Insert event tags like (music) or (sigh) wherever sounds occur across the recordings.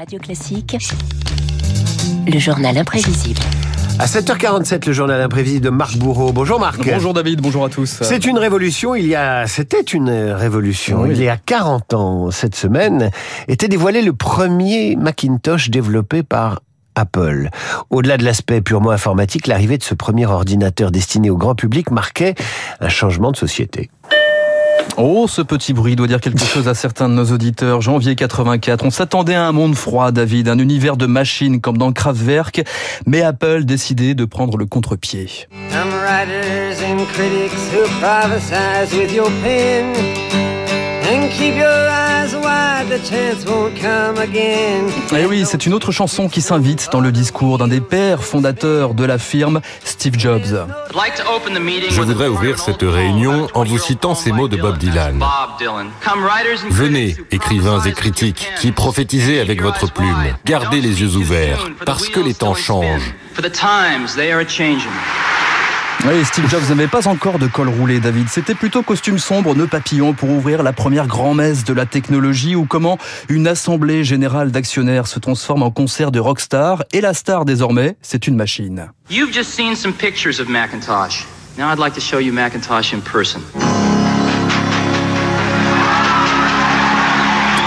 Radio Classique, le journal imprévisible. À 7h47, le journal imprévisible de Marc Bourreau. Bonjour Marc. Bonjour David, bonjour à tous. C'est une révolution, il y a, c'était une révolution. Il y a 40 ans, cette semaine, était dévoilé le premier Macintosh développé par Apple. Au-delà de l'aspect purement informatique, l'arrivée de ce premier ordinateur destiné au grand public marquait un changement de société. Oh, ce petit bruit doit dire quelque chose à certains de nos auditeurs. Janvier 84, on s'attendait à un monde froid, David, un univers de machines comme dans Kraftwerk, mais Apple décidait de prendre le contre-pied. Et eh oui, c'est une autre chanson qui s'invite dans le discours d'un des pères fondateurs de la firme, Steve Jobs. Je voudrais ouvrir cette réunion en vous citant ces mots de Bob Dylan. Venez, écrivains et critiques, qui prophétisez avec votre plume. Gardez les yeux ouverts, parce que les temps changent. Oui, Steve Jobs n'avait pas encore de col roulé, David. C'était plutôt costume sombre, nœud papillon pour ouvrir la première grand-messe de la technologie ou comment une assemblée générale d'actionnaires se transforme en concert de rockstar et la star désormais, c'est une machine. You've just seen some pictures of Macintosh. Now I'd like to show you Macintosh in person.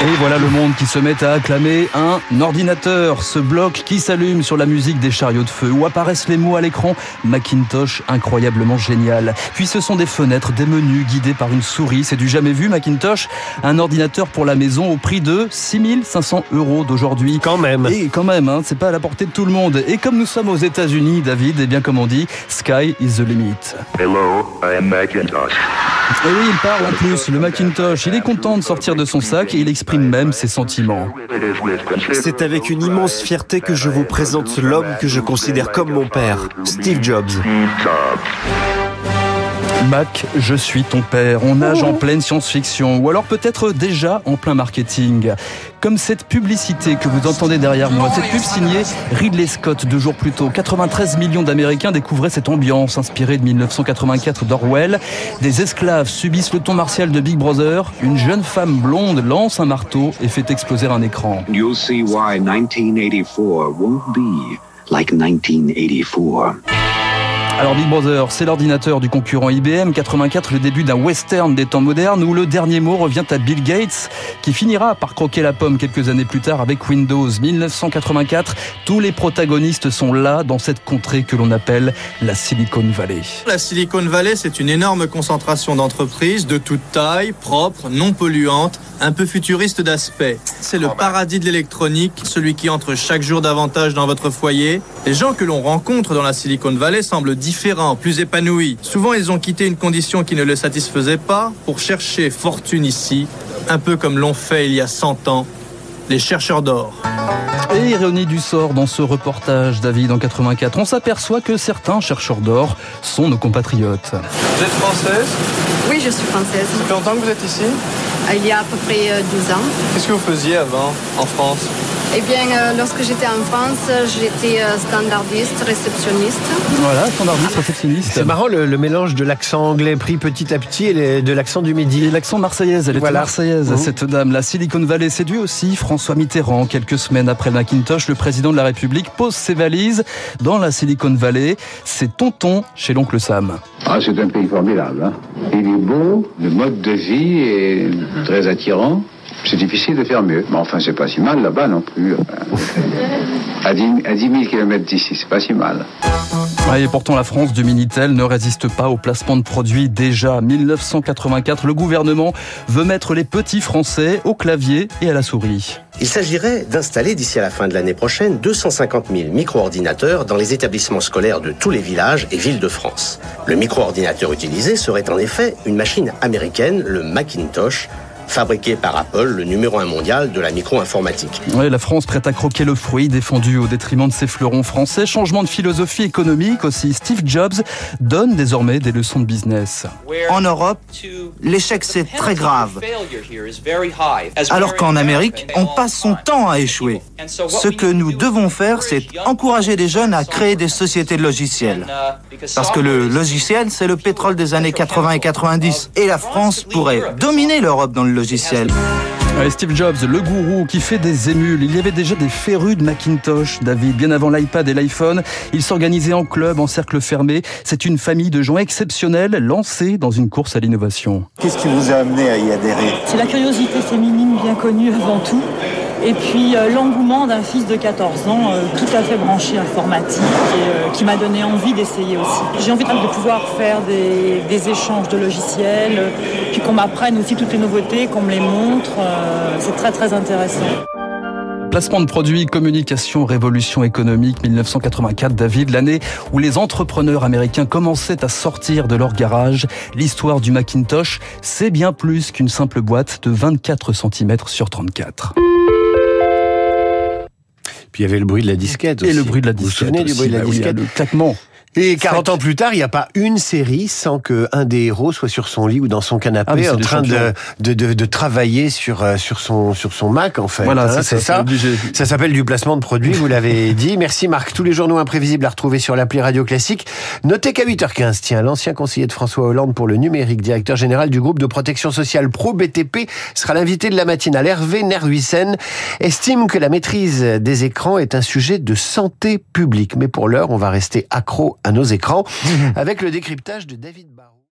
Et voilà le monde qui se met à acclamer un ordinateur, ce bloc qui s'allume sur la musique des chariots de feu, où apparaissent les mots à l'écran Macintosh incroyablement génial. Puis ce sont des fenêtres, des menus guidés par une souris, c'est du jamais vu Macintosh, un ordinateur pour la maison au prix de 6500 euros d'aujourd'hui. Quand même. Et quand même, hein, c'est pas à la portée de tout le monde. Et comme nous sommes aux États-Unis, David, et eh bien comme on dit, sky is the limit. Hello, I am Macintosh. Et oui, il parle en plus, le Macintosh. Il est content de sortir de son sac et il exprime même ses sentiments. C'est avec une immense fierté que je vous présente l'homme que je considère comme mon père, Steve Jobs. Mac, je suis ton père. On nage en pleine science-fiction ou alors peut-être déjà en plein marketing. Comme cette publicité que vous entendez derrière moi, cette pub signée Ridley Scott deux jours plus tôt. 93 millions d'Américains découvraient cette ambiance inspirée de 1984 d'Orwell. Des esclaves subissent le ton martial de Big Brother. Une jeune femme blonde lance un marteau et fait exploser un écran. You'll see why 1984 won't be like 1984. Alors Big Brother, c'est l'ordinateur du concurrent IBM. 84, le début d'un western des temps modernes où le dernier mot revient à Bill Gates, qui finira par croquer la pomme quelques années plus tard avec Windows. 1984, tous les protagonistes sont là dans cette contrée que l'on appelle la Silicon Valley. La Silicon Valley, c'est une énorme concentration d'entreprises de toute taille, propres, non polluantes, un peu futuriste d'aspect. C'est le paradis de l'électronique, celui qui entre chaque jour davantage dans votre foyer. Les gens que l'on rencontre dans la Silicon Valley semblent plus épanouis. Souvent, ils ont quitté une condition qui ne les satisfaisait pas pour chercher fortune ici, un peu comme l'ont fait il y a 100 ans les chercheurs d'or. Et ironie du sort dans ce reportage, David, en 84, on s'aperçoit que certains chercheurs d'or sont nos compatriotes. Vous êtes française? Oui, je suis française. Ça fait longtemps que vous êtes ici? Il y a à peu près 12 euh, ans. Qu'est-ce que vous faisiez avant, en France? Eh bien, euh, lorsque j'étais en France, j'étais euh, standardiste, réceptionniste. Voilà, standardiste, réceptionniste. C'est marrant le, mélange de l'accent anglais pris petit à petit et de l'accent du Midi. Et l'accent marseillaise, elle était marseillaise, mmh. cette dame. La Silicon Valley séduit aussi François Mitterrand. Quelques semaines après Macintosh, le président de la République pose ses valises dans la Silicon Valley. C'est tonton chez l'oncle Sam. Ah, c'est un pays formidable. Hein. Il est beau, le mode de vie est très attirant. C'est difficile de faire mieux. Mais enfin, c'est pas si mal là-bas non plus. À 10, à 10 000 km d'ici, c'est pas si mal. et pourtant, la France du Minitel ne résiste pas au placement de produits. Déjà, 1984, le gouvernement veut mettre les petits Français au clavier et à la souris. Il s'agirait d'installer d'ici à la fin de l'année prochaine 250 000 micro-ordinateurs dans les établissements scolaires de tous les villages et villes de France. Le micro-ordinateur utilisé serait en effet une machine américaine, le Macintosh, fabriqué par Apple, le numéro un mondial de la micro-informatique. Oui, la France prête à croquer le fruit défendu au détriment de ses fleurons français. Changement de philosophie économique aussi. Steve Jobs donne désormais des leçons de business. En Europe, l'échec c'est très grave. Alors qu'en Amérique, on passe son temps à échouer. Ce que nous devons faire, c'est encourager les jeunes à créer des sociétés de logiciels. Parce que le logiciel, c'est le pétrole des années 80 et 90. Et la France pourrait dominer l'Europe dans le logiciel. Steve Jobs, le gourou qui fait des émules. Il y avait déjà des férus de Macintosh, David, bien avant l'iPad et l'iPhone. Ils s'organisaient en club, en cercle fermé. C'est une famille de gens exceptionnels lancés dans une course à l'innovation. Qu'est-ce qui vous a amené à y adhérer? C'est la curiosité féminine bien connue avant tout. Et puis euh, l'engouement d'un fils de 14 ans euh, tout à fait branché informatique euh, qui m'a donné envie d'essayer aussi. J'ai envie de pouvoir faire des, des échanges de logiciels, puis qu'on m'apprenne aussi toutes les nouveautés, qu'on me les montre. C'est très très intéressant. Placement de produits, communication, révolution économique, 1984, David, l'année où les entrepreneurs américains commençaient à sortir de leur garage. L'histoire du Macintosh, c'est bien plus qu'une simple boîte de 24 cm sur 34. Puis il y avait le bruit de la disquette aussi. Et le bruit de la disquette. Vous vous souvenez du bruit de la Bah oui, disquette le claquement. Et 40 ans plus tard, il n'y a pas une série sans que un des héros soit sur son lit ou dans son canapé Ah, en train de, de, de, de travailler sur, euh, sur, son, sur son Mac, en fait. Voilà, Hein, c'est ça. Ça s'appelle du placement de produits, vous l'avez (laughs) dit. Merci Marc. Tous les journaux imprévisibles à retrouver sur l'appli Radio Classique. Notez qu'à 8h15, tiens, l'ancien conseiller de François Hollande pour le numérique, directeur général du groupe de protection sociale Pro BTP, sera l'invité de la matinale. Hervé Nerhuisen estime que la maîtrise des écrans est un sujet de santé publique. Mais pour l'heure, on va rester accro à nos écrans avec le décryptage de David Barrault.